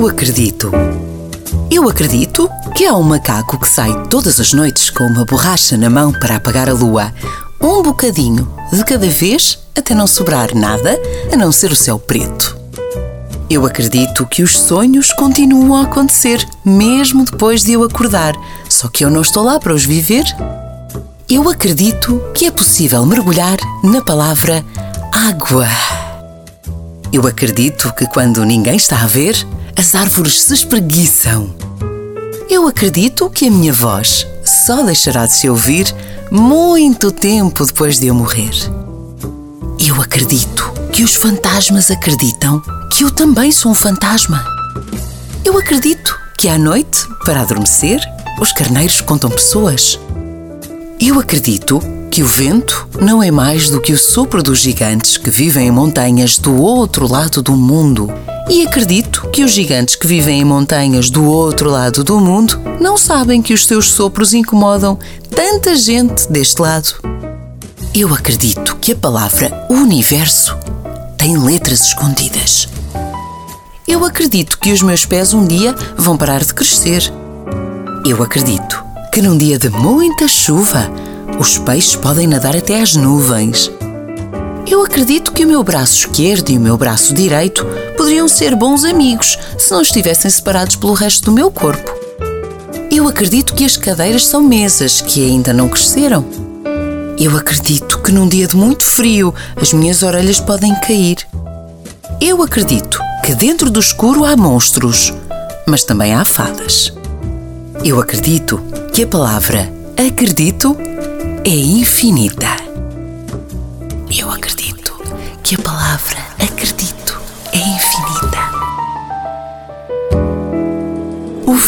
Eu acredito. Eu acredito que há um macaco que sai todas as noites com uma borracha na mão para apagar a lua. Um bocadinho de cada vez até não sobrar nada a não ser o céu preto. Eu acredito que os sonhos continuam a acontecer, mesmo depois de eu acordar, só que eu não estou lá para os viver. Eu acredito que é possível mergulhar na palavra água. Eu acredito que quando ninguém está a ver, as árvores se espreguiçam. Eu acredito que a minha voz só deixará de se ouvir muito tempo depois de eu morrer. Eu acredito que os fantasmas acreditam que eu também sou um fantasma. Eu acredito que à noite, para adormecer, os carneiros contam pessoas. Eu acredito que o vento não é mais do que o sopro dos gigantes que vivem em montanhas do outro lado do mundo. E acredito que os gigantes que vivem em montanhas do outro lado do mundo não sabem que os seus sopros incomodam tanta gente deste lado. Eu acredito que a palavra universo tem letras escondidas. Eu acredito que os meus pés um dia vão parar de crescer. Eu acredito que num dia de muita chuva os peixes podem nadar até às nuvens. Eu acredito que o meu braço esquerdo e o meu braço direito poderiam ser bons amigos se não estivessem separados pelo resto do meu corpo. Eu acredito que as cadeiras são mesas que ainda não cresceram. Eu acredito que num dia de muito frio as minhas orelhas podem cair. Eu acredito que dentro do escuro há monstros, mas também há fadas. Eu acredito que a palavra acredito é infinita. Eu acredito que a palavra acredito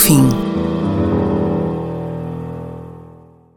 fim